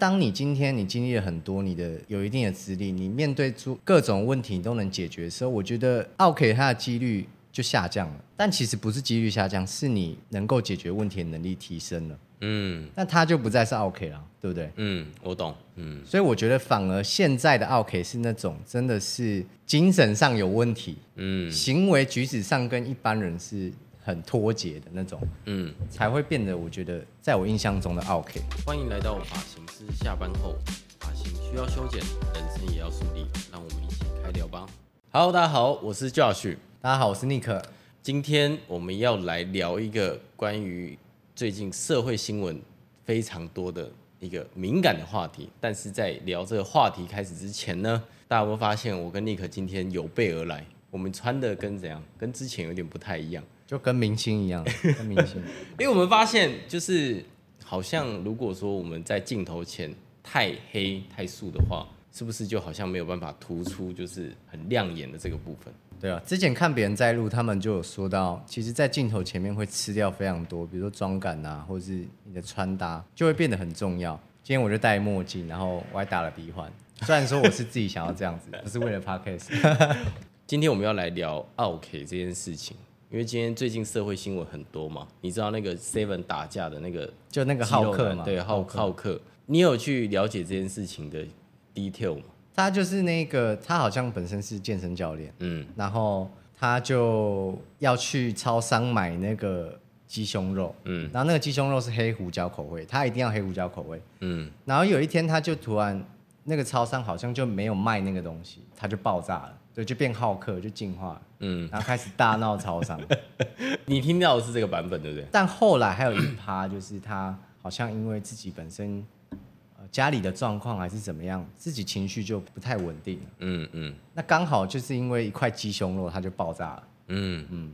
当你今天你经历了很多，你的有一定的资历，你面对出各种问题你都能解决的时候，我觉得奥客它的几率就下降了。但其实不是几率下降，是你能够解决问题的能力提升了。嗯，那他就不再是奥客了，对不对？嗯，我懂。嗯，所以我觉得反而现在的奥客是那种真的是精神上有问题，嗯，行为举止上跟一般人是。很脱节的那种，嗯，才会变得我觉得，在我印象中的 OK。欢迎来到发型师下班后，发型需要修剪，人生也要梳理，让我们一起开聊吧。Hello，大家好，我是 Josh。大家好，我是 Nick。今天我们要来聊一个关于最近社会新闻非常多的一个敏感的话题。但是在聊这个话题开始之前呢，大家有没有发现我跟 Nick 今天有备而来？我们穿的跟怎样？跟之前有点不太一样。就跟明星一样，跟明星，因为我们发现，就是好像如果说我们在镜头前太黑太素的话，是不是就好像没有办法突出就是很亮眼的这个部分？对啊，之前看别人在录，他们就有说到，其实，在镜头前面会吃掉非常多，比如说妆感啊，或者是你的穿搭，就会变得很重要。今天我就戴墨镜，然后我还打了鼻环，虽然说我是自己想要这样子，不是为了 podcast。今天我们要来聊 OK 这件事情。因为今天最近社会新闻很多嘛，你知道那个 Seven 打架的那个，就那个浩克嘛，对，浩浩克，你有去了解这件事情的 detail 吗？他就是那个，他好像本身是健身教练，嗯，然后他就要去超商买那个鸡胸肉，嗯，然后那个鸡胸肉是黑胡椒口味，他一定要黑胡椒口味，嗯，然后有一天他就突然那个超商好像就没有卖那个东西，他就爆炸了。对，就变好客，就进化，嗯，然后开始大闹超商。你听到的是这个版本，对不对？但后来还有一趴，就是他好像因为自己本身，呃，家里的状况还是怎么样，自己情绪就不太稳定。嗯嗯。那刚好就是因为一块鸡胸肉，它就爆炸了。嗯嗯。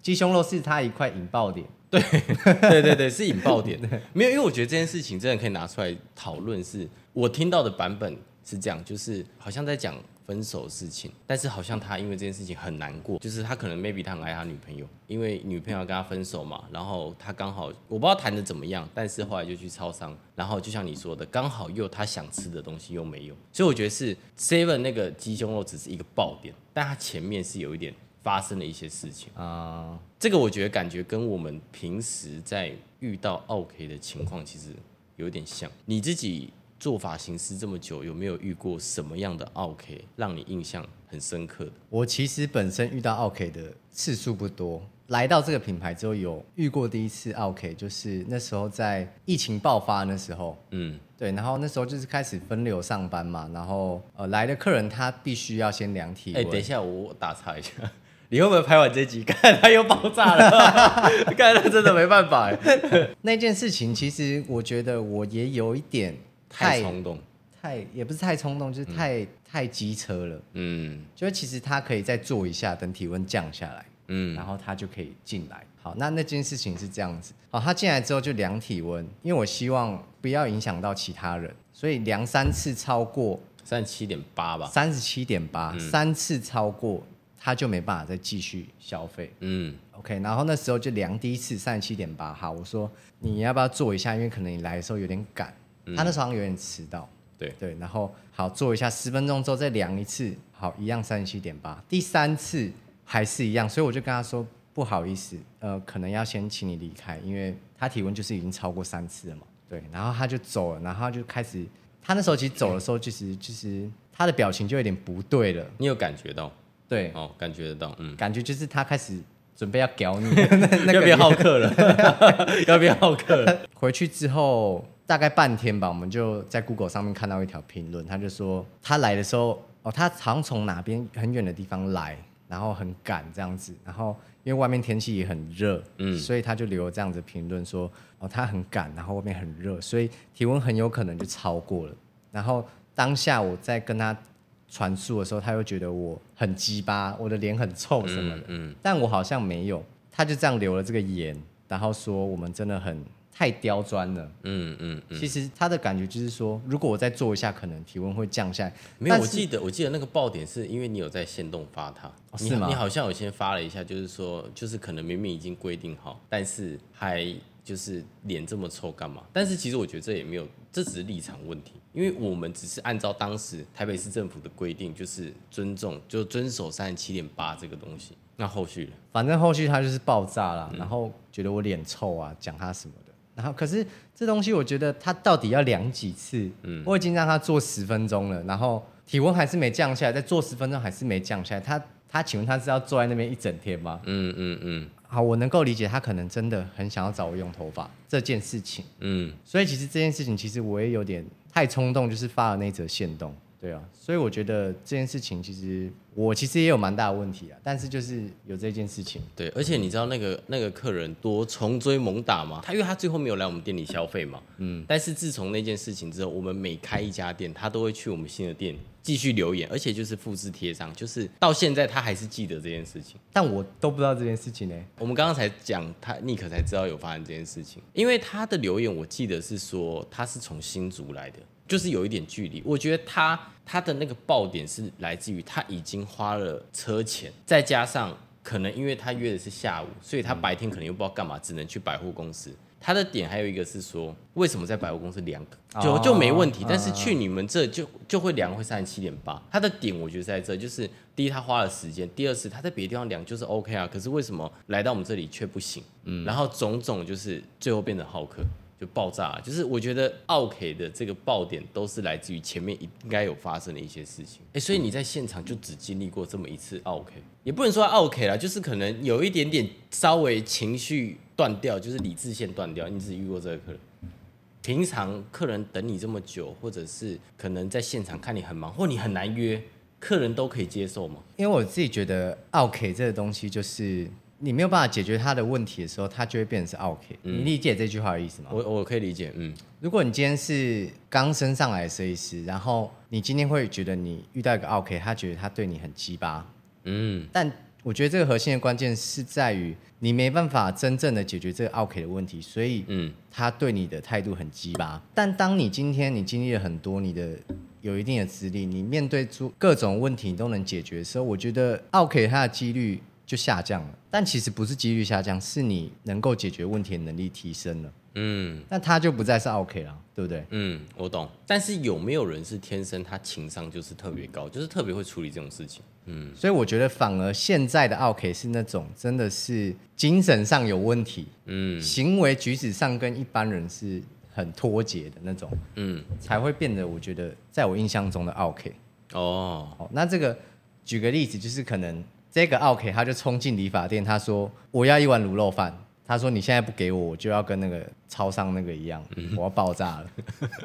鸡胸肉是他一块引爆点。对 对对对，是引爆点。没有，因为我觉得这件事情真的可以拿出来讨论。是我听到的版本是这样，就是好像在讲。分手事情，但是好像他因为这件事情很难过，就是他可能 maybe 他很爱他女朋友，因为女朋友跟他分手嘛，然后他刚好我不知道谈的怎么样，但是后来就去超商，然后就像你说的，刚好又他想吃的东西又没有，所以我觉得是 seven 那个鸡胸肉只是一个爆点，但他前面是有一点发生了一些事情啊，这个我觉得感觉跟我们平时在遇到 OK 的情况其实有点像，你自己。做发型师这么久，有没有遇过什么样的奥 K 让你印象很深刻的？我其实本身遇到奥 K 的次数不多，来到这个品牌之后有遇过第一次奥 K，，就是那时候在疫情爆发那时候，嗯，对，然后那时候就是开始分流上班嘛，然后呃来的客人他必须要先量体温。哎，等一下我打岔一下，你会不会拍完这集 看他又爆炸了？看他真的没办法。那件事情其实我觉得我也有一点。太冲动，太也不是太冲动，就是太、嗯、太机车了。嗯，就是其实他可以再做一下，等体温降下来，嗯，然后他就可以进来。好，那那件事情是这样子。好，他进来之后就量体温，因为我希望不要影响到其他人，所以量三次超过三十七点八吧，三十七点八，三次超过他就没办法再继续消费。嗯，OK，然后那时候就量第一次三十七点八，好，我说你要不要做一下？因为可能你来的时候有点赶。他那时候好像有点迟到，对。对，然后好做一下，十分钟之后再量一次，好，一样三十七点八，第三次还是一样，所以我就跟他说不好意思，呃，可能要先请你离开，因为他体温就是已经超过三次了嘛，对，然后他就走了，然后他就开始，他那时候其实走的时候，其实就是他的表情就有点不对了，你有感觉到？对，哦，感觉得到，嗯，感觉就是他开始准备要屌你，那个、要变好客了，要变好客了，回去之后。大概半天吧，我们就在 Google 上面看到一条评论，他就说他来的时候，哦，他好像从哪边很远的地方来，然后很赶这样子，然后因为外面天气也很热，嗯，所以他就留了这样子评论说，哦，他很赶，然后外面很热，所以体温很有可能就超过了。然后当下我在跟他传述的时候，他又觉得我很鸡巴，我的脸很臭什么的，嗯，嗯，但我好像没有，他就这样留了这个言，然后说我们真的很。太刁钻了，嗯嗯嗯。其实他的感觉就是说，如果我再做一下，可能体温会降下来。没有，我记得我记得那个爆点是因为你有在限动发他，哦、是吗？你好像有先发了一下，就是说，就是可能明明已经规定好，但是还就是脸这么臭干嘛？但是其实我觉得这也没有，这只是立场问题，因为我们只是按照当时台北市政府的规定，就是尊重，就遵守三十七点八这个东西。那后续呢？反正后续他就是爆炸了，嗯、然后觉得我脸臭啊，讲他什么的。然后可是这东西，我觉得他到底要量几次？嗯，我已经让他做十分钟了，然后体温还是没降下来，再做十分钟还是没降下来。他他请问他是要坐在那边一整天吗？嗯嗯嗯。嗯嗯好，我能够理解他可能真的很想要找我用头发这件事情。嗯，所以其实这件事情其实我也有点太冲动，就是发了那则线动。对啊，所以我觉得这件事情其实我其实也有蛮大的问题啊，但是就是有这件事情。对，而且你知道那个那个客人多穷追猛打吗？他因为他最后没有来我们店里消费嘛。嗯。但是自从那件事情之后，我们每开一家店，他都会去我们新的店。继续留言，而且就是复制贴上，就是到现在他还是记得这件事情，但我都不知道这件事情呢。我们刚刚才讲他尼克才知道有发生这件事情，因为他的留言我记得是说他是从新竹来的，就是有一点距离。我觉得他他的那个爆点是来自于他已经花了车钱，再加上可能因为他约的是下午，所以他白天可能又不知道干嘛，只能去百货公司。他的点还有一个是说，为什么在百货公司量就就没问题，但是去你们这就就会量会三十七点八。他的点我觉得在这，就是第一他花了时间，第二是他在别的地方量就是 OK 啊，可是为什么来到我们这里却不行？嗯，然后种种就是最后变成好客。就爆炸，就是我觉得奥 K 的这个爆点都是来自于前面应该有发生的一些事情。哎，所以你在现场就只经历过这么一次奥 K，也不能说奥 K 啦，就是可能有一点点稍微情绪断掉，就是理智线断掉。你只遇过这个客人，平常客人等你这么久，或者是可能在现场看你很忙，或你很难约，客人都可以接受吗？因为我自己觉得奥 K 这个东西就是。你没有办法解决他的问题的时候，他就会变成是 OK。嗯、你理解这句话的意思吗？我我可以理解。嗯，如果你今天是刚升上来的设计师，然后你今天会觉得你遇到一个 OK，他觉得他对你很鸡巴。嗯，但我觉得这个核心的关键是在于你没办法真正的解决这个 OK 的问题，所以嗯，他对你的态度很鸡巴。但当你今天你经历了很多，你的有一定的资历，你面对出各种问题你都能解决的时候，我觉得 OK 他的几率。就下降了，但其实不是几率下降，是你能够解决问题的能力提升了。嗯，那他就不再是 OK 了，对不对？嗯，我懂。但是有没有人是天生他情商就是特别高，就是特别会处理这种事情？嗯，所以我觉得反而现在的 OK 是那种真的是精神上有问题，嗯，行为举止上跟一般人是很脱节的那种，嗯，才会变得我觉得在我印象中的 OK。哦，好，那这个举个例子，就是可能。这个 OK，他就冲进理发店，他说：“我要一碗卤肉饭。”他说：“你现在不给我，我就要跟那个超商那个一样，嗯、我要爆炸了。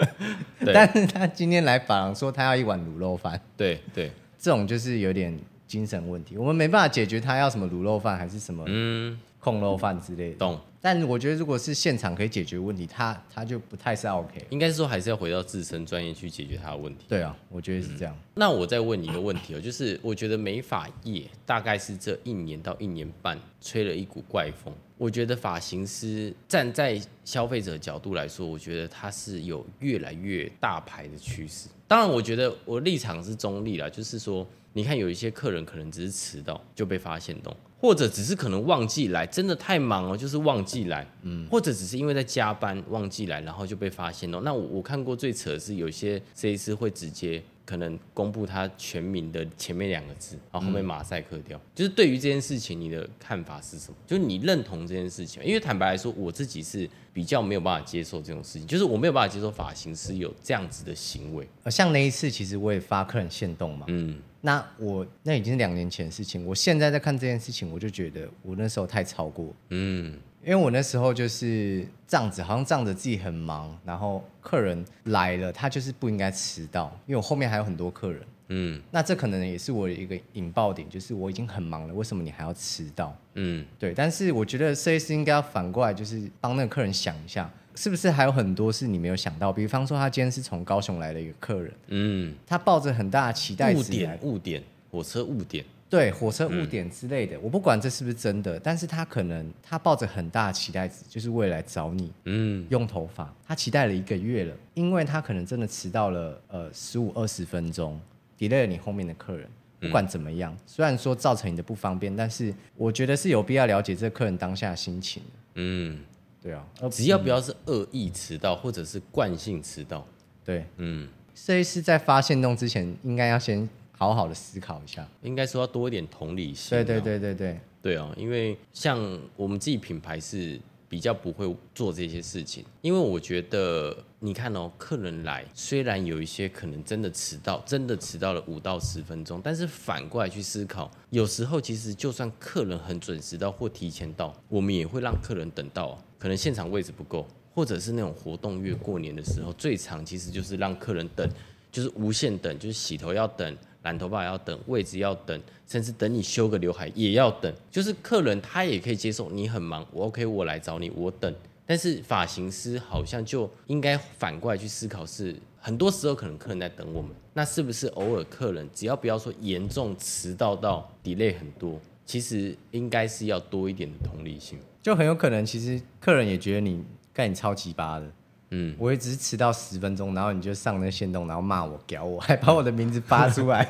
”但是他今天来法郎说他要一碗卤肉饭。对对，这种就是有点精神问题，我们没办法解决他要什么卤肉饭还是什么嗯控肉饭之类的。懂。但我觉得，如果是现场可以解决问题，他他就不太是 OK。应该是说，还是要回到自身专业去解决他的问题。对啊，我觉得是这样。嗯、那我再问你一个问题哦，就是我觉得美发业大概是这一年到一年半吹了一股怪风。我觉得发型师站在消费者的角度来说，我觉得他是有越来越大牌的趋势。当然，我觉得我立场是中立啦，就是说，你看有一些客人可能只是迟到就被发现动。或者只是可能忘记来，真的太忙了，就是忘记来。嗯，或者只是因为在加班忘记来，然后就被发现了。那我我看过最扯的是，有些设计师会直接可能公布他全名的前面两个字，然后后面马赛克掉。嗯、就是对于这件事情，你的看法是什么？就是你认同这件事情？因为坦白来说，我自己是比较没有办法接受这种事情，就是我没有办法接受发型师有这样子的行为。像那一次，其实我也发客人限动嘛。嗯。那我那已经是两年前的事情，我现在在看这件事情，我就觉得我那时候太超过，嗯，因为我那时候就是这样子，好像仗着自己很忙，然后客人来了，他就是不应该迟到，因为我后面还有很多客人，嗯，那这可能也是我的一个引爆点，就是我已经很忙了，为什么你还要迟到？嗯，对，但是我觉得设计师应该要反过来，就是帮那个客人想一下。是不是还有很多是你没有想到？比方说，他今天是从高雄来的一个客人，嗯，他抱着很大的期待，误点，误点，火车误点，对，火车误点之类的，嗯、我不管这是不是真的，但是他可能他抱着很大的期待值，就是为了来找你，嗯，用头发，他期待了一个月了，因为他可能真的迟到了，呃，十五二十分钟，delay 了你后面的客人，不管怎么样，嗯、虽然说造成你的不方便，但是我觉得是有必要了解这个客人当下的心情，嗯。对啊，只要不要是恶意迟到或者是惯性迟到，对，嗯，设计师在发现动之前，应该要先好好的思考一下。应该说要多一点同理心。对对对对对，对啊，因为像我们自己品牌是。比较不会做这些事情，因为我觉得你看哦，客人来虽然有一些可能真的迟到，真的迟到了五到十分钟，但是反过来去思考，有时候其实就算客人很准时到或提前到，我们也会让客人等到，可能现场位置不够，或者是那种活动月过年的时候，最长其实就是让客人等，就是无限等，就是洗头要等。染头发要等，位置要等，甚至等你修个刘海也要等。就是客人他也可以接受你很忙，我 OK，我来找你，我等。但是发型师好像就应该反过来去思考是，很多时候可能客人在等我们，那是不是偶尔客人只要不要说严重迟到到 delay 很多，其实应该是要多一点的同理心，就很有可能其实客人也觉得你干你超级巴的。嗯，我也只是迟到十分钟，然后你就上那个限动，然后骂我、屌我，还把我的名字发出来。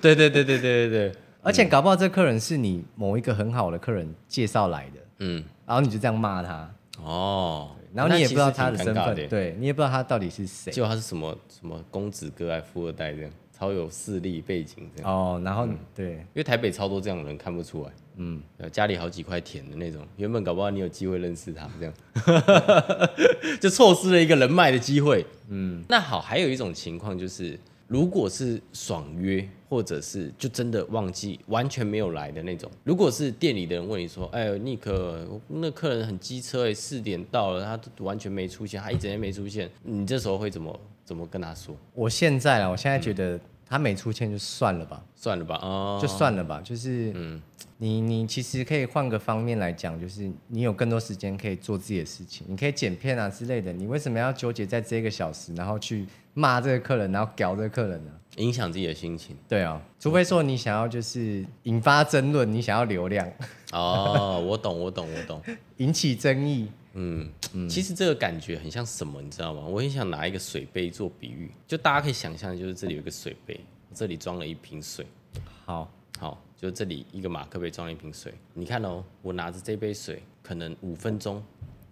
对对对对对对对。而且搞不好这客人是你某一个很好的客人介绍来的，嗯，然后你就这样骂他。哦。然后你也不知道他的身份，对你也不知道他到底是谁。就他是什么什么公子哥还富二代这样，超有势力背景这样。哦，然后、嗯、对，因为台北超多这样的人看不出来。嗯，家里好几块田的那种，原本搞不好你有机会认识他，这样 就错失了一个人脉的机会。嗯，那好，还有一种情况就是，如果是爽约，或者是就真的忘记完全没有来的那种，如果是店里的人问你说：“哎呦，尼克，那客人很机车，哎，四点到了，他完全没出现，他一整天没出现，你这时候会怎么怎么跟他说？”我现在啊，我现在觉得。嗯他没出现就算了吧，算了吧，哦，就算了吧。就是，嗯，你你其实可以换个方面来讲，就是你有更多时间可以做自己的事情，你可以剪片啊之类的。你为什么要纠结在这个小时，然后去骂这个客人，然后屌这个客人呢？影响自己的心情。对啊，除非说你想要就是引发争论，你想要流量。哦，我懂，我懂，我懂，引起争议。嗯，其实这个感觉很像什么，你知道吗？我很想拿一个水杯做比喻，就大家可以想象，就是这里有一个水杯，这里装了一瓶水。好，好，就这里一个马克杯装了一瓶水。你看哦，我拿着这杯水，可能五分钟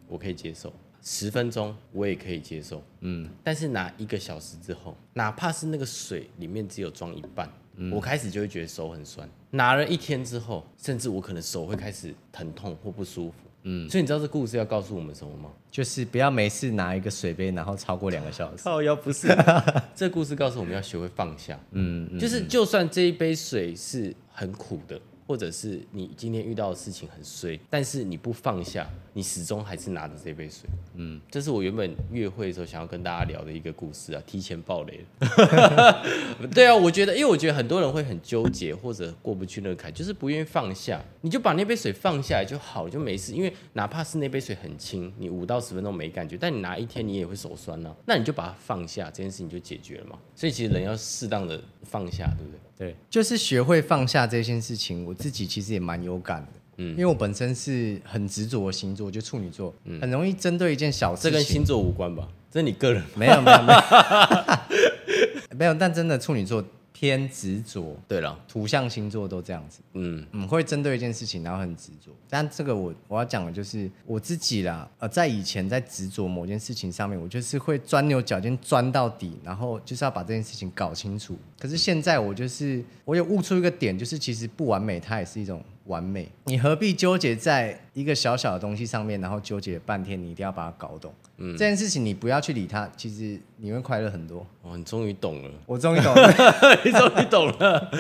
我可以接受，十分钟我也可以接受。嗯，但是拿一个小时之后，哪怕是那个水里面只有装一半，嗯，我开始就会觉得手很酸。拿了一天之后，甚至我可能手会开始疼痛或不舒服。嗯，所以你知道这故事要告诉我们什么吗？就是不要每次拿一个水杯，然后超过两个小时。靠要不是，这故事告诉我们要学会放下。嗯，嗯，就是就算这一杯水是很苦的。或者是你今天遇到的事情很衰，但是你不放下，你始终还是拿着这杯水。嗯，这是我原本约会的时候想要跟大家聊的一个故事啊，提前爆雷了。对啊，我觉得，因为我觉得很多人会很纠结或者过不去那个坎，就是不愿意放下。你就把那杯水放下来就好，就没事。因为哪怕是那杯水很轻，你五到十分钟没感觉，但你拿一天你也会手酸呢、啊。那你就把它放下，这件事情就解决了嘛。所以其实人要适当的放下，对不对？对，就是学会放下这件事情，我自己其实也蛮有感的。嗯，因为我本身是很执着的星座，就处女座，嗯，很容易针对一件小事情。这跟星座无关吧？这是你个人？没有没有没有，没有。但真的处女座。偏执着，对了，土象星座都这样子，嗯嗯，会针对一件事情，然后很执着。但这个我我要讲的就是我自己啦，呃，在以前在执着某件事情上面，我就是会钻牛角尖，钻到底，然后就是要把这件事情搞清楚。可是现在我就是我有悟出一个点，就是其实不完美，它也是一种完美。你何必纠结在一个小小的东西上面，然后纠结半天，你一定要把它搞懂。嗯，这件事情你不要去理它，其实你会快乐很多。哦，你终于懂了，我终于懂了，你终于懂了，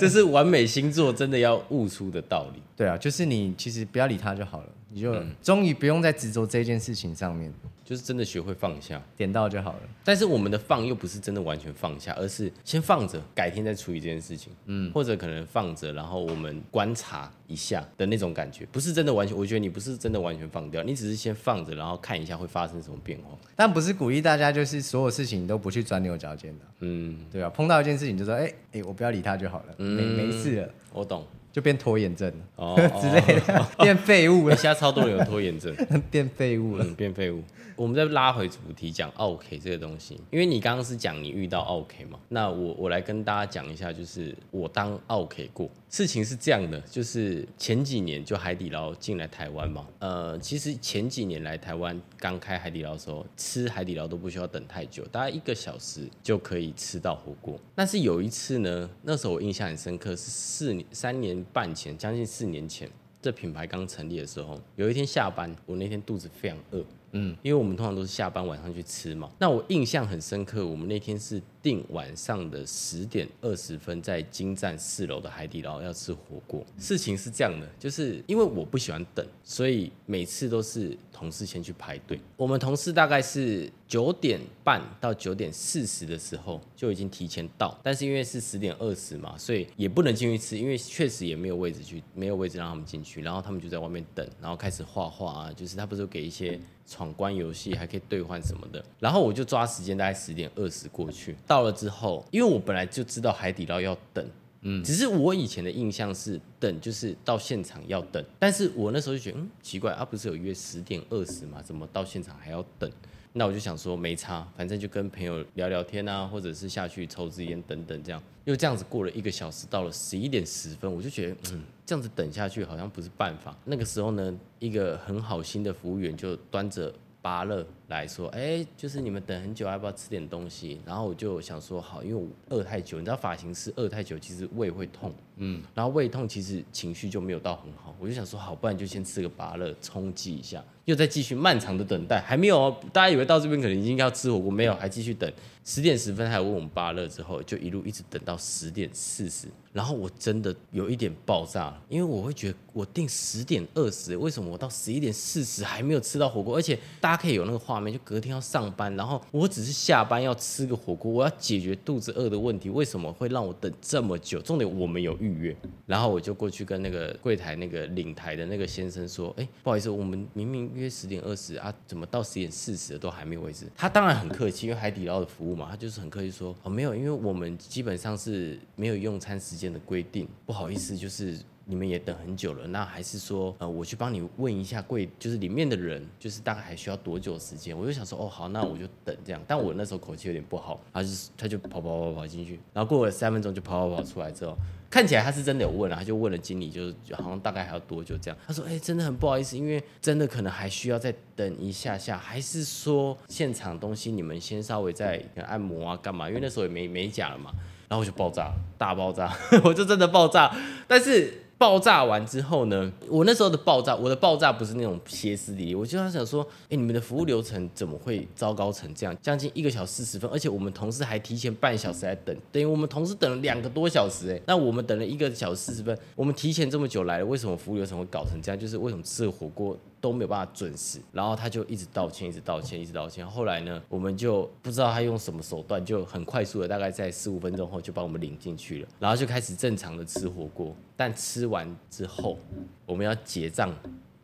这是完美星座真的要悟出的道理。对啊，就是你其实不要理它就好了，你就终于不用再执着这件事情上面。就是真的学会放下，点到就好了。但是我们的放又不是真的完全放下，而是先放着，改天再处理这件事情。嗯，或者可能放着，然后我们观察一下的那种感觉，不是真的完全。我觉得你不是真的完全放掉，你只是先放着，然后看一下会发生什么变化。但不是鼓励大家就是所有事情都不去钻牛角尖的。嗯，对啊，碰到一件事情就说，哎、欸、哎、欸，我不要理他就好了，嗯、没没事了。我懂。就变拖延症哦 之类的，变废物了。现在超多人有拖延症，变废物了，嗯、变废物。我们再拉回主题讲 OK 这个东西，因为你刚刚是讲你遇到 OK 嘛，那我我来跟大家讲一下，就是我当 OK 过，事情是这样的，就是前几年就海底捞进来台湾嘛，呃，其实前几年来台湾刚开海底捞的时候，吃海底捞都不需要等太久，大概一个小时就可以吃到火锅。但是有一次呢，那时候我印象很深刻，是四年三年半前，将近四年前，这品牌刚成立的时候，有一天下班，我那天肚子非常饿。嗯，因为我们通常都是下班晚上去吃嘛。那我印象很深刻，我们那天是定晚上的十点二十分，在京站四楼的海底捞要吃火锅。事情是这样的，就是因为我不喜欢等，所以每次都是同事先去排队。我们同事大概是九点半到九点四十的时候就已经提前到，但是因为是十点二十嘛，所以也不能进去吃，因为确实也没有位置去，没有位置让他们进去。然后他们就在外面等，然后开始画画啊，就是他不是给一些。闯关游戏还可以兑换什么的，然后我就抓时间，大概十点二十过去。到了之后，因为我本来就知道海底捞要等，嗯，只是我以前的印象是等就是到现场要等，但是我那时候就觉得，嗯，奇怪啊，不是有约十点二十吗？怎么到现场还要等？那我就想说没差，反正就跟朋友聊聊天啊，或者是下去抽支烟等等这样。又这样子过了一个小时，到了十一点十分，我就觉得嗯，这样子等下去好像不是办法。那个时候呢，一个很好心的服务员就端着芭乐来说，哎、欸，就是你们等很久，要不要吃点东西？然后我就想说好，因为我饿太久，你知道发型师饿太久，其实胃会痛，嗯，然后胃痛其实情绪就没有到很好，我就想说好，不然就先吃个芭乐冲击一下。又再继续漫长的等待，还没有哦，大家以为到这边可能已经要吃火锅，没有，还继续等。十点十分还有问我们芭乐之后，就一路一直等到十点四十，然后我真的有一点爆炸了，因为我会觉得我定十点二十，为什么我到十一点四十还没有吃到火锅？而且大家可以有那个画面，就隔天要上班，然后我只是下班要吃个火锅，我要解决肚子饿的问题，为什么会让我等这么久？重点我们有预约，然后我就过去跟那个柜台那个领台的那个先生说，哎，不好意思，我们明明约十点二十啊，怎么到十点四十都还没有位置？他当然很客气，因为海底捞的服务嘛，他就是很客气说，哦，没有，因为我们基本上是没有用餐时间的规定，不好意思，就是。你们也等很久了，那还是说，呃，我去帮你问一下柜，就是里面的人，就是大概还需要多久时间？我就想说，哦，好，那我就等这样。但我那时候口气有点不好，他就他就跑跑跑跑进去，然后过了三分钟就跑跑跑出来之后，看起来他是真的有问了，他就问了经理，就是好像大概还要多久这样。他说，哎，真的很不好意思，因为真的可能还需要再等一下下，还是说现场东西你们先稍微再按摩啊干嘛？因为那时候也没美甲了嘛，然后我就爆炸，大爆炸，我就真的爆炸，但是。爆炸完之后呢，我那时候的爆炸，我的爆炸不是那种歇斯底里，我就想说，哎、你们的服务流程怎么会糟糕成这样？将近一个小时四十分，而且我们同事还提前半小时来等，等于我们同事等了两个多小时，哎，那我们等了一个小时四十分，我们提前这么久来了，为什么服务流程会搞成这样？就是为什么吃火锅？都没有办法准时，然后他就一直道歉，一直道歉，一直道歉。后来呢，我们就不知道他用什么手段，就很快速的，大概在十五分钟后就把我们领进去了，然后就开始正常的吃火锅。但吃完之后，我们要结账。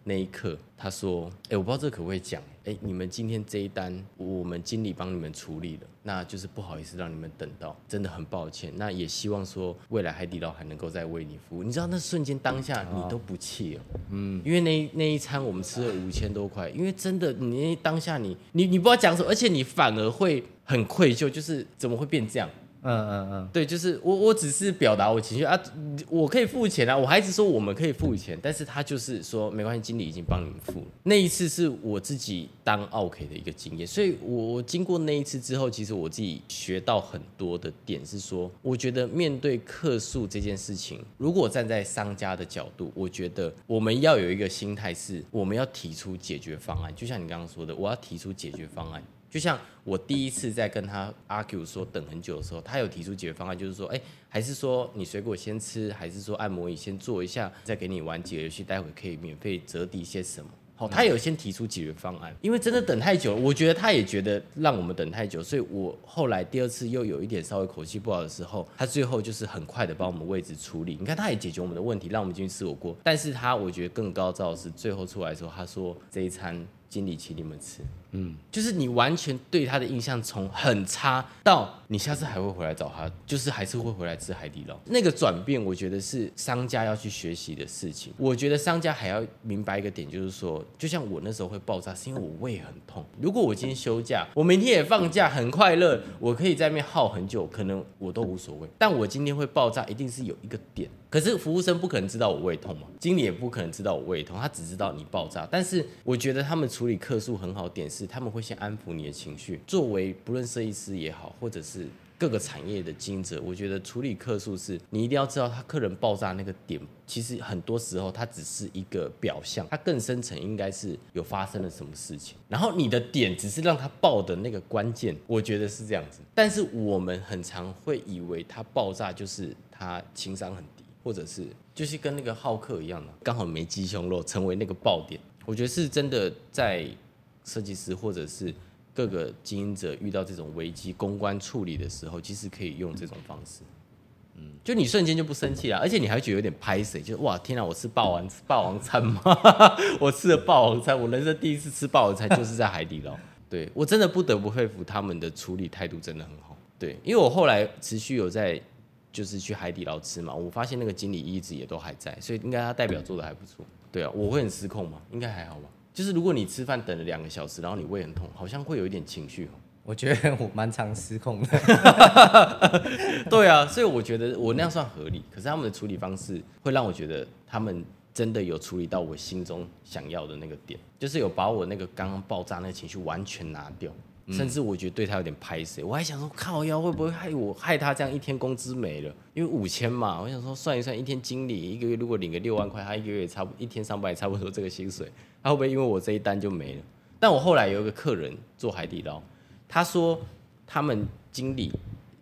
那一刻，他说：“哎、我不知道这可不可以讲。哎、欸，你们今天这一单，我们经理帮你们处理了，那就是不好意思让你们等到，真的很抱歉。那也希望说未来海底捞还能够再为你服务。你知道那瞬间当下你都不气了，嗯，因为那那一餐我们吃了五千多块，因为真的你当下你你你不知道讲什么，而且你反而会很愧疚，就是怎么会变这样？”嗯嗯嗯，对，就是我，我只是表达我情绪啊，我可以付钱啊，我还一直说我们可以付钱，但是他就是说没关系，经理已经帮你们付了。那一次是我自己当奥客的一个经验，所以我经过那一次之后，其实我自己学到很多的点是说，我觉得面对客诉这件事情，如果站在商家的角度，我觉得我们要有一个心态是，我们要提出解决方案，就像你刚刚说的，我要提出解决方案。就像我第一次在跟他 argue 说等很久的时候，他有提出解决方案，就是说，哎，还是说你水果先吃，还是说按摩椅先做一下，再给你玩几个游戏，待会可以免费折抵些什么？好，他有先提出解决方案，因为真的等太久了，我觉得他也觉得让我们等太久，所以我后来第二次又有一点稍微口气不好的时候，他最后就是很快的帮我们位置处理。你看，他也解决我们的问题，让我们进去吃火锅。但是他我觉得更高招的是最后出来的时候，他说这一餐经理请你们吃。嗯，就是你完全对他的印象从很差到你下次还会回来找他，就是还是会回来吃海底捞。那个转变，我觉得是商家要去学习的事情。我觉得商家还要明白一个点，就是说，就像我那时候会爆炸，是因为我胃很痛。如果我今天休假，我明天也放假，很快乐，我可以在那边耗很久，可能我都无所谓。但我今天会爆炸，一定是有一个点。可是服务生不可能知道我胃痛嘛，经理也不可能知道我胃痛，他只知道你爆炸。但是我觉得他们处理客诉很好，点是他们会先安抚你的情绪。作为不论设计师也好，或者是各个产业的经营者，我觉得处理客诉是你一定要知道他客人爆炸那个点，其实很多时候它只是一个表象，它更深层应该是有发生了什么事情。然后你的点只是让他爆的那个关键，我觉得是这样子。但是我们很常会以为他爆炸就是他情商很低。或者是就是跟那个浩克一样的，刚好没鸡胸肉，成为那个爆点。我觉得是真的，在设计师或者是各个经营者遇到这种危机公关处理的时候，其实可以用这种方式。嗯，就你瞬间就不生气了，而且你还觉得有点拍谁，就是哇，天哪，我吃霸王霸王餐吗？我吃了霸王餐，我人生第一次吃霸王餐就是在海底捞。对，我真的不得不佩服他们的处理态度，真的很好。对，因为我后来持续有在。就是去海底捞吃嘛，我发现那个经理一直也都还在，所以应该他代表做的还不错。对啊，我会很失控吗？应该还好吧。就是如果你吃饭等了两个小时，然后你胃很痛，好像会有一点情绪。我觉得我蛮常失控的。对啊，所以我觉得我那样算合理。可是他们的处理方式会让我觉得他们真的有处理到我心中想要的那个点，就是有把我那个刚刚爆炸那个情绪完全拿掉。甚至我觉得对他有点拍谢，我还想说靠腰会不会害我害他这样一天工资没了？因为五千嘛，我想说算一算，一天经理一个月如果领个六万块，他一个月差不一天上班也差不多这个薪水，他会不会因为我这一单就没了？但我后来有一个客人做海底捞，他说他们经理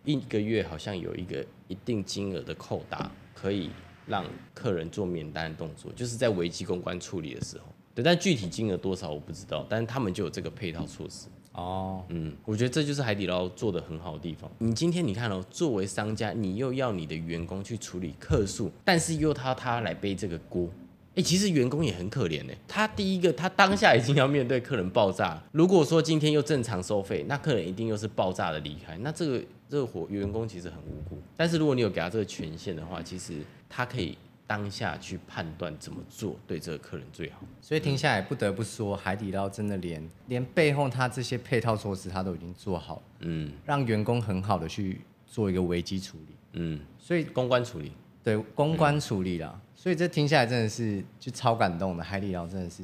一个月好像有一个一定金额的扣打，可以让客人做免单的动作，就是在危机公关处理的时候，对，但具体金额多少我不知道，但是他们就有这个配套措施。哦，嗯，我觉得这就是海底捞做的很好的地方。你今天你看哦，作为商家，你又要你的员工去处理客诉，但是又他他来背这个锅，哎，其实员工也很可怜呢。他第一个，他当下已经要面对客人爆炸，如果说今天又正常收费，那客人一定又是爆炸的离开，那这个这个活员工其实很无辜。但是如果你有给他这个权限的话，其实他可以。当下去判断怎么做对这个客人最好，所以听下来不得不说，海底捞真的连连背后他这些配套措施他都已经做好，嗯，让员工很好的去做一个危机处理，嗯，所以公关处理，对公关处理啦，嗯、所以这听下来真的是就超感动的，海底捞真的是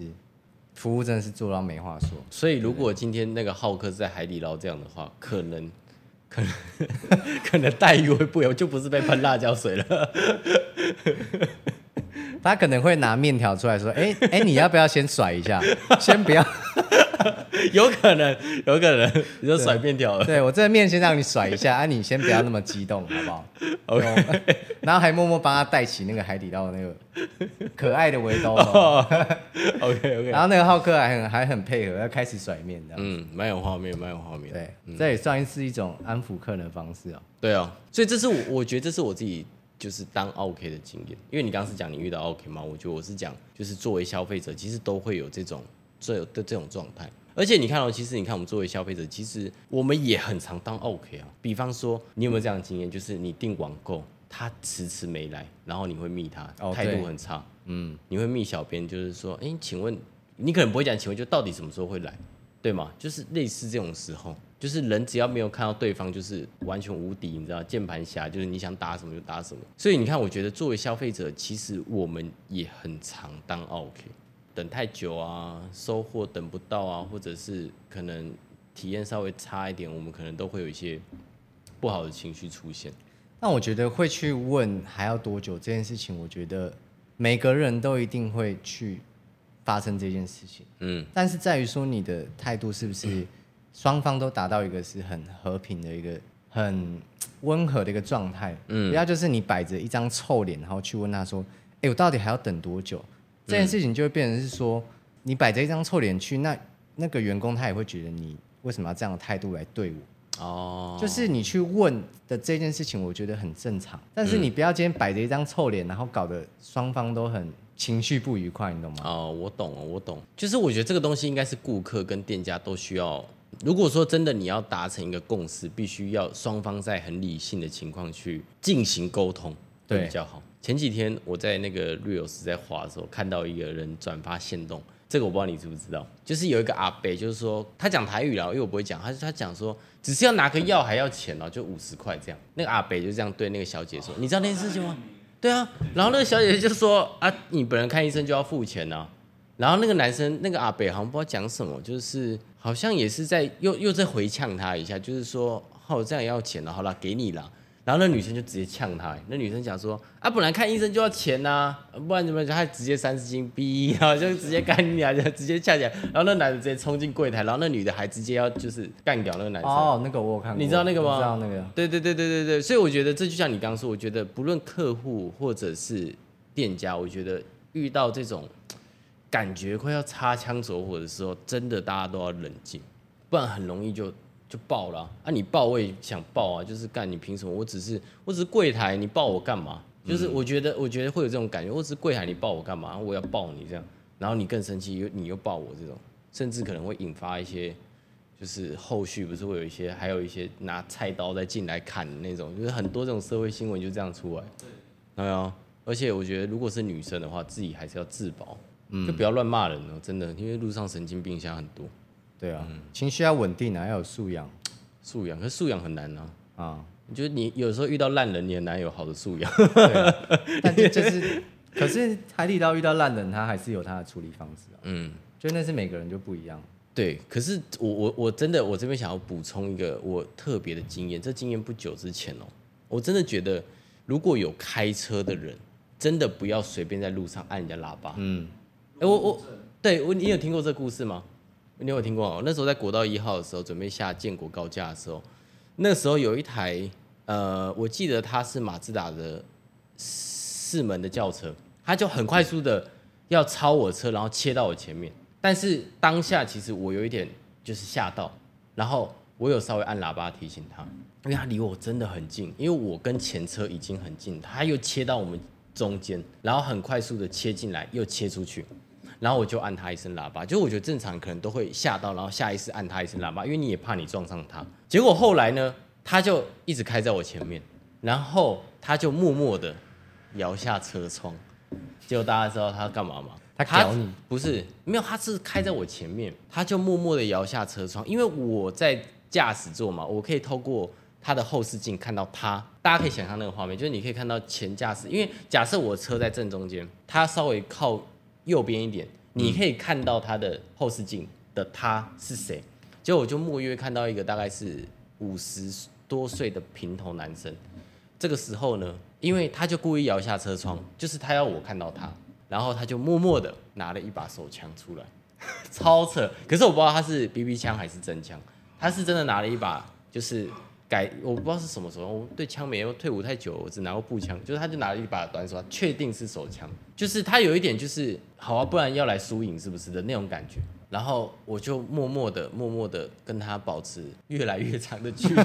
服务真的是做到没话说，所以如果今天那个浩克在海底捞这样的话，可能可能 可能待遇会不一样，就不是被喷辣椒水了。他可能会拿面条出来说：“哎、欸、哎、欸，你要不要先甩一下？先不要，有可能，有可能你就甩面条了。对，对我这面先让你甩一下，啊，你先不要那么激动，好不好？OK。然后还默默帮他带起那个海底捞的那个可爱的围兜。OK OK。然后那个浩克还很还很配合，要开始甩面这样。嗯，蛮有画面，蛮有画面。对，这也算是一种安抚客人的方式哦。对啊，所以这是我我觉得这是我自己。就是当 OK 的经验，因为你刚刚是讲你遇到 OK 吗？我觉得我是讲，就是作为消费者，其实都会有这种这的这种状态。而且你看哦，其实你看我们作为消费者，其实我们也很常当 OK 啊。比方说，你有没有这样的经验？就是你订网购，他迟迟没来，然后你会密他，态度很差。嗯，你会密小编，就是说，哎，请问你可能不会讲，请问就到底什么时候会来？对吗？就是类似这种时候，就是人只要没有看到对方，就是完全无敌，你知道，键盘侠，就是你想打什么就打什么。所以你看，我觉得作为消费者，其实我们也很常当 OK，等太久啊，收获等不到啊，或者是可能体验稍微差一点，我们可能都会有一些不好的情绪出现。那我觉得会去问还要多久这件事情，我觉得每个人都一定会去。发生这件事情，嗯，但是在于说你的态度是不是双方都达到一个是很和平的一个很温和的一个状态，嗯，不要就是你摆着一张臭脸，然后去问他说，哎，我到底还要等多久？这件事情就会变成是说，你摆着一张臭脸去，那那个员工他也会觉得你为什么要这样的态度来对我？哦，就是你去问的这件事情，我觉得很正常，但是你不要今天摆着一张臭脸，然后搞得双方都很。情绪不愉快，你懂吗？哦，我懂了，我懂。就是我觉得这个东西应该是顾客跟店家都需要。如果说真的你要达成一个共识，必须要双方在很理性的情况去进行沟通，对，比较好。前几天我在那个 Reels 在滑的时候，看到一个人转发限动，这个我不知道你知不知道，就是有一个阿伯，就是说他讲台语啦，因为我不会讲，他他讲说只是要拿个药还要钱哦，就五十块这样。那个阿伯就这样对那个小姐说，你知道那件事情吗？对啊，然后那个小姐姐就说啊，你本人看医生就要付钱呢、啊。然后那个男生那个阿北好像不知道讲什么，就是好像也是在又又在回呛他一下，就是说哦这样要钱了，好了给你了。然后那女生就直接呛他，那女生讲说啊，本来看医生就要钱呐、啊，不然怎么就还直接三十斤逼，然后就直接干你啊，就直接呛起来。然后那男的直接冲进柜台，然后那女的还直接要就是干掉那个男生。哦，那个我有看过，你知道那个吗？知道那个。对对对对对对，所以我觉得这就像你刚刚说，我觉得不论客户或者是店家，我觉得遇到这种感觉快要擦枪走火的时候，真的大家都要冷静，不然很容易就。就爆了啊！啊你爆我也想爆啊！就是干你凭什么？我只是我只是柜台，你爆我干嘛？就是我觉得我觉得会有这种感觉，我只是柜台，你爆我干嘛？我要爆你这样，然后你更生气，又你又爆我这种，甚至可能会引发一些，就是后续不是会有一些，还有一些拿菜刀再进来砍的那种，就是很多这种社会新闻就这样出来。对，有、哎。而且我觉得如果是女生的话，自己还是要自保，就不要乱骂人哦，真的，因为路上神经病现在很多。对啊，嗯、情绪要稳定啊，要有素养，素养，可是素养很难啊。啊，你觉得你有时候遇到烂人，你很难有好的素养。对啊，但是就是，可是海底捞遇到烂人，他还是有他的处理方式啊。嗯，就那是每个人就不一样。对，可是我我我真的我这边想要补充一个我特别的经验，这经验不久之前哦，我真的觉得如果有开车的人，真的不要随便在路上按人家喇叭。嗯，哎，我我对我你有听过这个故事吗？你有听过哦？那时候在国道一号的时候，准备下建国高架的时候，那时候有一台呃，我记得它是马自达的四门的轿车，它就很快速的要超我车，然后切到我前面。但是当下其实我有一点就是吓到，然后我有稍微按喇叭提醒他，因为他离我真的很近，因为我跟前车已经很近，他又切到我们中间，然后很快速的切进来，又切出去。然后我就按他一声喇叭，就我觉得正常可能都会吓到，然后下意识按他一声喇叭，因为你也怕你撞上他。结果后来呢，他就一直开在我前面，然后他就默默的摇下车窗。结果大家知道他干嘛吗？他屌你？不是，没有，他是开在我前面，他就默默的摇下车窗，因为我在驾驶座嘛，我可以透过他的后视镜看到他。大家可以想象那个画面，就是你可以看到前驾驶，因为假设我车在正中间，他稍微靠。右边一点，你可以看到他的后视镜的他是谁？结果我就默约看到一个大概是五十多岁的平头男生。这个时候呢，因为他就故意摇下车窗，就是他要我看到他，然后他就默默的拿了一把手枪出来，超扯。可是我不知道他是 BB 枪还是真枪，他是真的拿了一把，就是。改我不知道是什么时候，我对枪没有退伍太久，我只拿过步枪，就是他就拿了一把短手，确定是手枪，就是他有一点就是好啊，不然要来输赢是不是的那种感觉。然后我就默默的、默默的跟他保持越来越长的距离，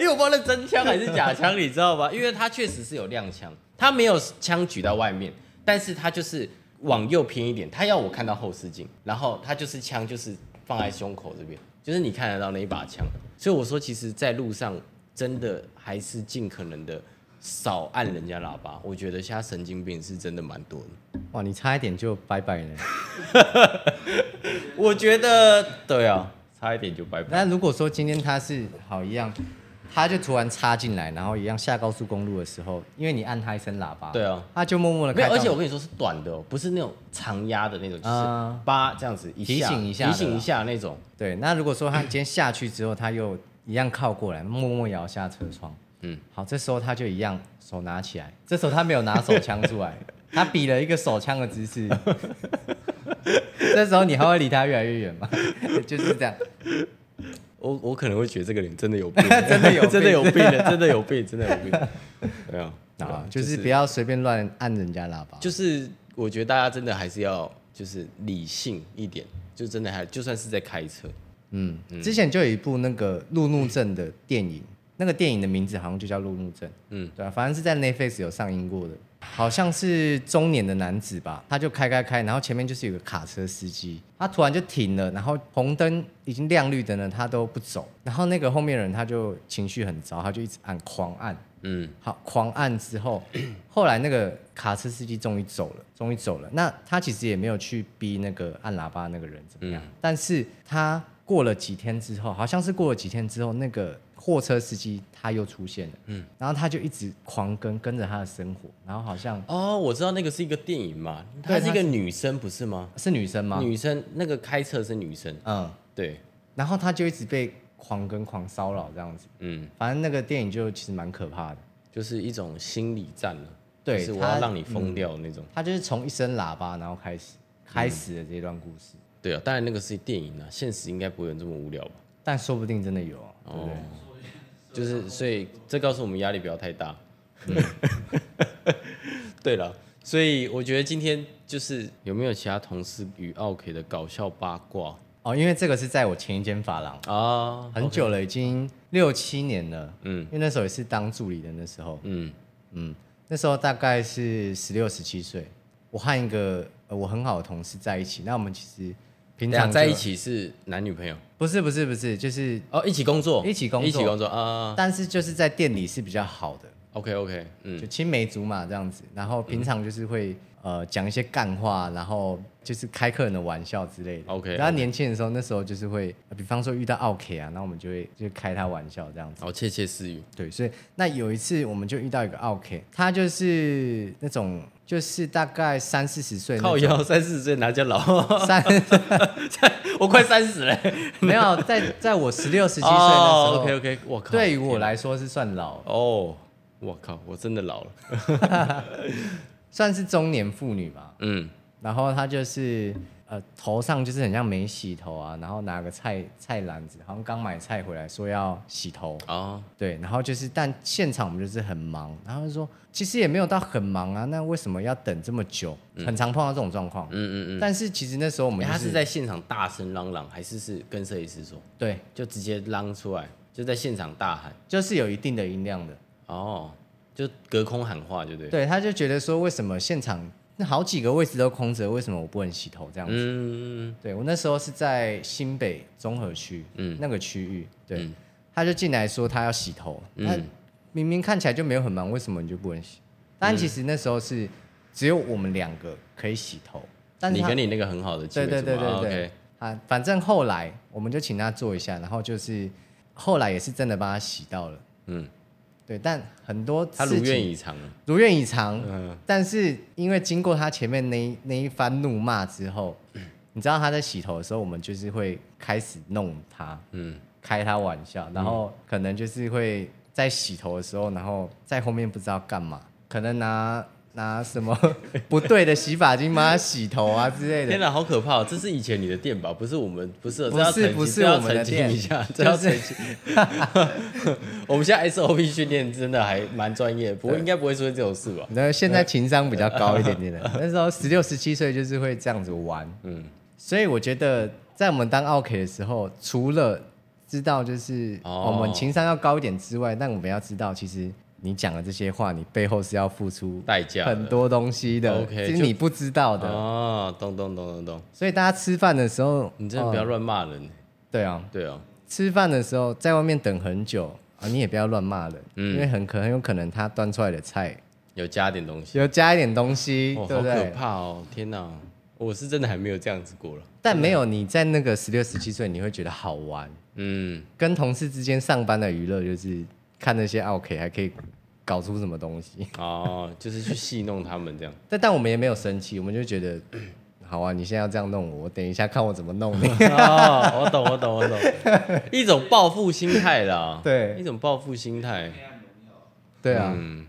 因为我不知道那真枪还是假枪，你知道吧？因为他确实是有亮枪，他没有枪举到外面，但是他就是往右偏一点，他要我看到后视镜，然后他就是枪就是放在胸口这边。就是你看得到那一把枪，所以我说，其实，在路上真的还是尽可能的少按人家喇叭。我觉得现在神经病是真的蛮多的。哇，你差一点就拜拜了。我觉得，对啊，差一点就拜拜。那如果说今天他是好一样。他就突然插进来，然后一样下高速公路的时候，因为你按他一声喇叭，对啊，他就默默的开。而且我跟你说是短的哦，不是那种长压的那种，就是叭这样子一下提醒一下，提醒一下那种。对，那如果说他今天下去之后，他又一样靠过来，默默摇下车窗，嗯，好，这时候他就一样手拿起来，这时候他没有拿手枪出来，他比了一个手枪的姿势，这时候你还会离他越来越远吗？就是这样。我我可能会觉得这个人真的有病，真的有 真的有病的，真的有病，真的有病。没有，啊，就是不要随便乱按人家喇叭。就是我觉得大家真的还是要就是理性一点，就真的还就算是在开车。嗯，之前就有一部那个路怒症的电影，那个电影的名字好像就叫《路怒症》。嗯，对啊，反正是在 Netflix 有上映过的，好像是中年的男子吧，他就开开开，然后前面就是有个卡车司机，他突然就停了，然后红灯已经亮绿灯了，他都不走，然后那个后面人他就情绪很糟，他就一直按狂按。嗯，好，狂按之后，后来那个卡车司机终于走了，终于走了。那他其实也没有去逼那个按喇叭那个人怎么样，嗯、但是他过了几天之后，好像是过了几天之后，那个货车司机他又出现了，嗯，然后他就一直狂跟跟着他的生活，然后好像哦，我知道那个是一个电影嘛，她是一个女生不是吗？是女生吗？女生，那个开车是女生，嗯，对，然后他就一直被。狂跟狂骚扰这样子，嗯，反正那个电影就其实蛮可怕的，就是一种心理战了，对，是我要让你疯掉那种。他就是从一声喇叭，然后开始开始的这段故事。对啊，当然那个是电影啊，现实应该不会有这么无聊吧？但说不定真的有，对不对？就是所以这告诉我们压力不要太大。对了，所以我觉得今天就是有没有其他同事与奥 K 的搞笑八卦？哦，因为这个是在我前一间发廊啊，很久了，已经六七年了。嗯，因为那时候也是当助理的那时候。嗯嗯，那时候大概是十六、十七岁，我和一个呃我很好的同事在一起。那我们其实平常在一起是男女朋友？不是不是不是，就是哦一起工作，一起工作，一起工作啊。但是就是在店里是比较好的。OK OK，嗯，就青梅竹马这样子，然后平常就是会。呃，讲一些干话，然后就是开客人的玩笑之类的。OK，然后年轻的时候，那时候就是会，比方说遇到奥 K 啊，那我们就会就开他玩笑这样子。哦，窃窃私语。对，所以那有一次我们就遇到一个奥 K，，他就是那种就是大概三四十岁，靠腰 三四十岁哪叫老？三，我快三十了。没有，在在我十六十七岁的时候。OK OK，我靠。对于我来说是算老。哦，我靠，我真的老了。算是中年妇女吧，嗯，然后她就是呃头上就是很像没洗头啊，然后拿个菜菜篮子，好像刚买菜回来，说要洗头。啊，哦、对，然后就是但现场我们就是很忙，然后就说其实也没有到很忙啊，那为什么要等这么久？嗯、很常碰到这种状况，嗯嗯嗯，但是其实那时候我们、就是欸、他是在现场大声嚷嚷，还是是跟设计师说？对，就直接嚷出来，就在现场大喊，就是有一定的音量的。哦。就隔空喊话，对不对？对，他就觉得说，为什么现场那好几个位置都空着，为什么我不能洗头这样子？嗯，对我那时候是在新北综合区，嗯，那个区域，对，嗯、他就进来说他要洗头，他、嗯、明明看起来就没有很忙，为什么你就不能洗？但其实那时候是只有我们两个可以洗头，但是你跟你那个很好的，对对对对对，啊反正后来我们就请他坐一下，然后就是后来也是真的帮他洗到了，嗯。对，但很多他如愿以偿，如愿以偿。嗯，但是因为经过他前面那那一番怒骂之后，嗯、你知道他在洗头的时候，我们就是会开始弄他，嗯，开他玩笑，然后可能就是会在洗头的时候，然后在后面不知道干嘛，可能拿。拿什么 不对的洗发精帮他洗头啊之类的？天哪，好可怕！这是以前你的店吧？不是我们，不是，不是，不是我们的店。一下，这要澄清。我们现在 SOP 训练真的还蛮专业，不过应该不会出现这种事吧？那现在情商比较高一点点的，那时候十六、十七岁就是会这样子玩。嗯，所以我觉得在我们当奥 K 的时候，除了知道就是我们情商要高一点之外，但我们要知道其实。你讲的这些话，你背后是要付出代价很多东西的，其实你不知道的哦。懂懂懂懂懂。所以大家吃饭的时候，你真的不要乱骂人。对啊，对啊。吃饭的时候在外面等很久啊，你也不要乱骂人，因为很可很有可能他端出来的菜有加点东西，有加一点东西，对不对？好可怕哦！天哪，我是真的还没有这样子过了。但没有你在那个十六、十七岁，你会觉得好玩。嗯，跟同事之间上班的娱乐就是看那些 OK 还可以。搞出什么东西哦，就是去戏弄他们这样。但但我们也没有生气，我们就觉得，好啊，你现在要这样弄我，我等一下看我怎么弄你。哦，我懂，我懂，我懂，一种报复心态啦。对，一种报复心态。对啊，嗯，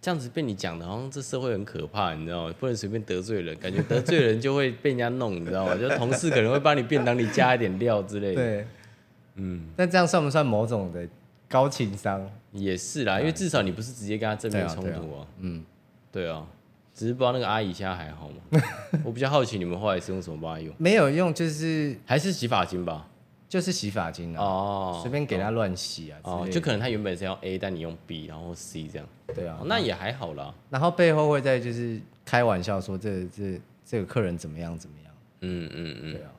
这样子被你讲的，好像这社会很可怕，你知道吗？不能随便得罪人，感觉得罪人就会被人家弄，你知道吗？就同事可能会帮你便当里加一点料之类的。对，嗯，但这样算不算某种的？高情商也是啦，因为至少你不是直接跟他正面冲突啊。嗯，对啊，只是不知道那个阿姨现在还好吗？我比较好奇你们后来是用什么帮他用？没有用，就是还是洗发精吧。就是洗发精啊，哦，随便给他乱洗啊，哦，就可能他原本是要 A，但你用 B，然后 C 这样，对啊，那也还好啦。然后背后会再就是开玩笑说这这这个客人怎么样怎么样，嗯嗯嗯，对啊，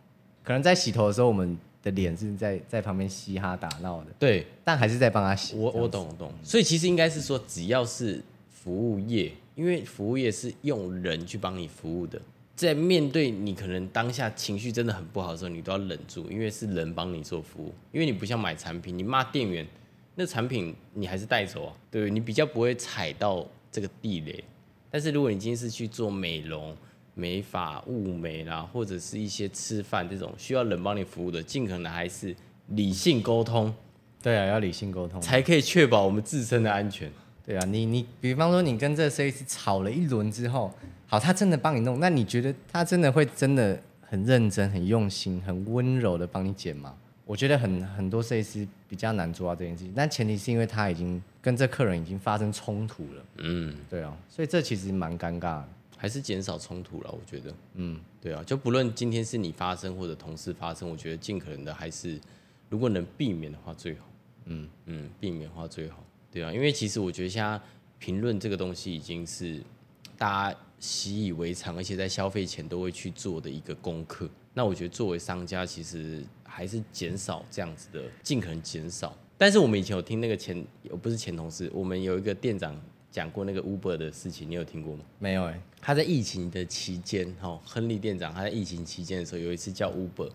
可能在洗头的时候，我们的脸是在在旁边嘻哈打闹的，对，但还是在帮他洗。我我懂我懂，所以其实应该是说，只要是服务业，因为服务业是用人去帮你服务的。在面对你可能当下情绪真的很不好的时候，你都要忍住，因为是人帮你做服务。因为你不像买产品，你骂店员，那产品你还是带走啊，对，你比较不会踩到这个地雷。但是如果你今天是去做美容、美发、物美啦，或者是一些吃饭这种需要人帮你服务的，尽可能还是理性沟通。对啊，要理性沟通，才可以确保我们自身的安全。对啊，你你比方说你跟这个设计师吵了一轮之后。好，他真的帮你弄，那你觉得他真的会真的很认真、很用心、很温柔的帮你剪吗？我觉得很很多设计师比较难做到这件事情，但前提是因为他已经跟这客人已经发生冲突了。嗯，对啊，所以这其实蛮尴尬的，还是减少冲突了。我觉得，嗯，对啊，就不论今天是你发生或者同事发生，我觉得尽可能的还是如果能避免的话最好。嗯嗯，避免的话最好。对啊，因为其实我觉得现在评论这个东西已经是大家。习以为常，而且在消费前都会去做的一个功课。那我觉得作为商家，其实还是减少这样子的，尽可能减少。但是我们以前有听那个前，不是前同事，我们有一个店长讲过那个 Uber 的事情，你有听过吗？没有哎、他在疫情的期间，哈，亨利店长他在疫情期间的时候有一次叫 Uber，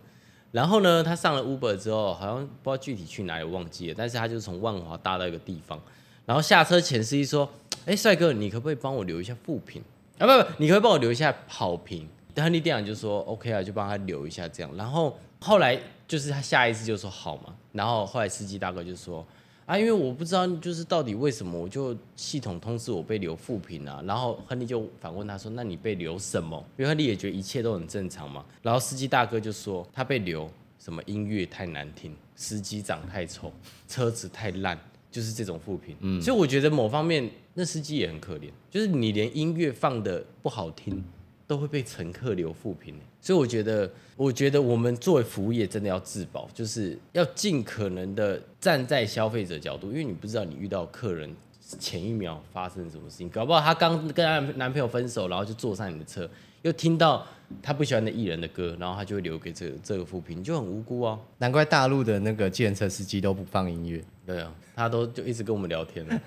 然后呢，他上了 Uber 之后，好像不知道具体去哪里，我忘记了。但是他就从万华搭到一个地方，然后下车前司机说：“哎、帅哥，你可不可以帮我留一下负评？”啊不不，你可不可以帮我留一下好评？但亨利店长就说 OK 啊，就帮他留一下这样。然后后来就是他下一次就说好嘛。然后后来司机大哥就说啊，因为我不知道就是到底为什么我就系统通知我被留负评啊。然后亨利就反问他说，那你被留什么？因为亨利也觉得一切都很正常嘛。然后司机大哥就说他被留什么音乐太难听，司机长太丑，车子太烂。就是这种负评，嗯，所以我觉得某方面那司机也很可怜，就是你连音乐放的不好听，都会被乘客留负评，所以我觉得，我觉得我们作为服务业真的要自保，就是要尽可能的站在消费者角度，因为你不知道你遇到客人前一秒发生什么事情，搞不好他刚跟他男朋友分手，然后就坐上你的车，又听到他不喜欢的艺人的歌，然后他就会留给这个这个负评，就很无辜啊。难怪大陆的那个计程车司机都不放音乐。对啊，他都就一直跟我们聊天了。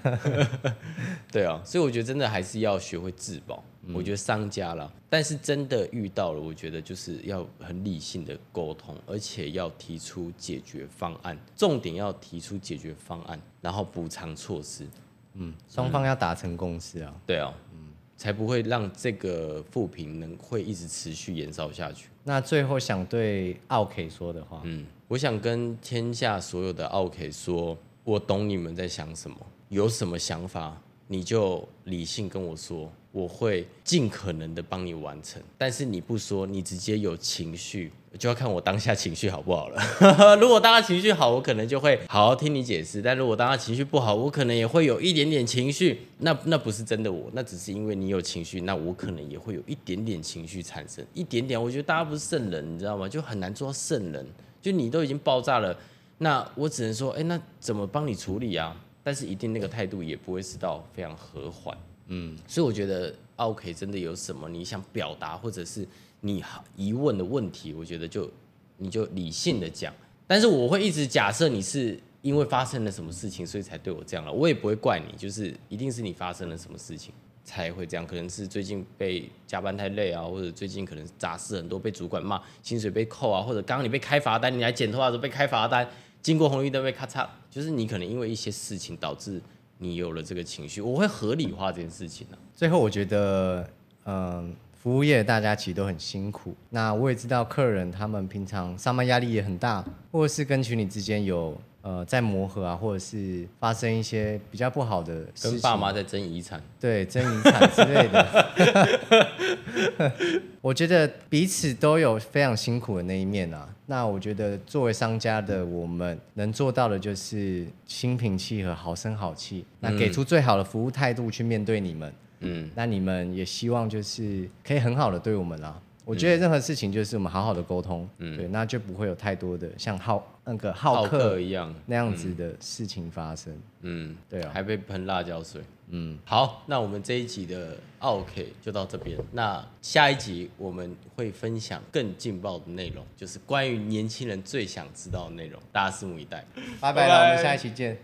对啊，所以我觉得真的还是要学会自保。嗯、我觉得商家啦，但是真的遇到了，我觉得就是要很理性的沟通，而且要提出解决方案。重点要提出解决方案，然后补偿措施。嗯，双方要达成共识啊。对啊，嗯，才不会让这个负评能会一直持续延烧下去。那最后想对奥 K 说的话，嗯，我想跟天下所有的奥 K 说。我懂你们在想什么，有什么想法你就理性跟我说，我会尽可能的帮你完成。但是你不说，你直接有情绪，就要看我当下情绪好不好了。如果当下情绪好，我可能就会好好听你解释；但如果当下情绪不好，我可能也会有一点点情绪。那那不是真的我，那只是因为你有情绪，那我可能也会有一点点情绪产生，一点点。我觉得大家不是圣人，你知道吗？就很难做到圣人。就你都已经爆炸了。那我只能说，哎、那怎么帮你处理啊？但是一定那个态度也不会是到非常和缓，嗯，所以我觉得，OK，真的有什么你想表达，或者是你疑问的问题，我觉得就你就理性的讲。但是我会一直假设你是因为发生了什么事情，所以才对我这样了，我也不会怪你，就是一定是你发生了什么事情才会这样，可能是最近被加班太累啊，或者最近可能杂事很多被主管骂，薪水被扣啊，或者刚刚你被开罚单，你来剪头发的时候被开罚单。经过红绿灯被咔嚓，就是你可能因为一些事情导致你有了这个情绪，我会合理化这件事情。最后，我觉得，嗯、服务业大家其实都很辛苦。那我也知道客人他们平常上班压力也很大，或者是跟群里之间有。呃，在磨合啊，或者是发生一些比较不好的事情，跟爸妈在争遗产，对，争遗产之类的。我觉得彼此都有非常辛苦的那一面啊。那我觉得作为商家的我们能做到的就是心平气和，好声好气，那给出最好的服务态度去面对你们。嗯，那你们也希望就是可以很好的对我们啊。我觉得任何事情就是我们好好的沟通，嗯，对，那就不会有太多的像好那个好客，一样那样子的事情发生。嗯，对啊，还被喷辣椒水。嗯，好，那我们这一集的 OK 就到这边。那下一集我们会分享更劲爆的内容，就是关于年轻人最想知道的内容，大家拭目以待。拜拜了，我们下一期见。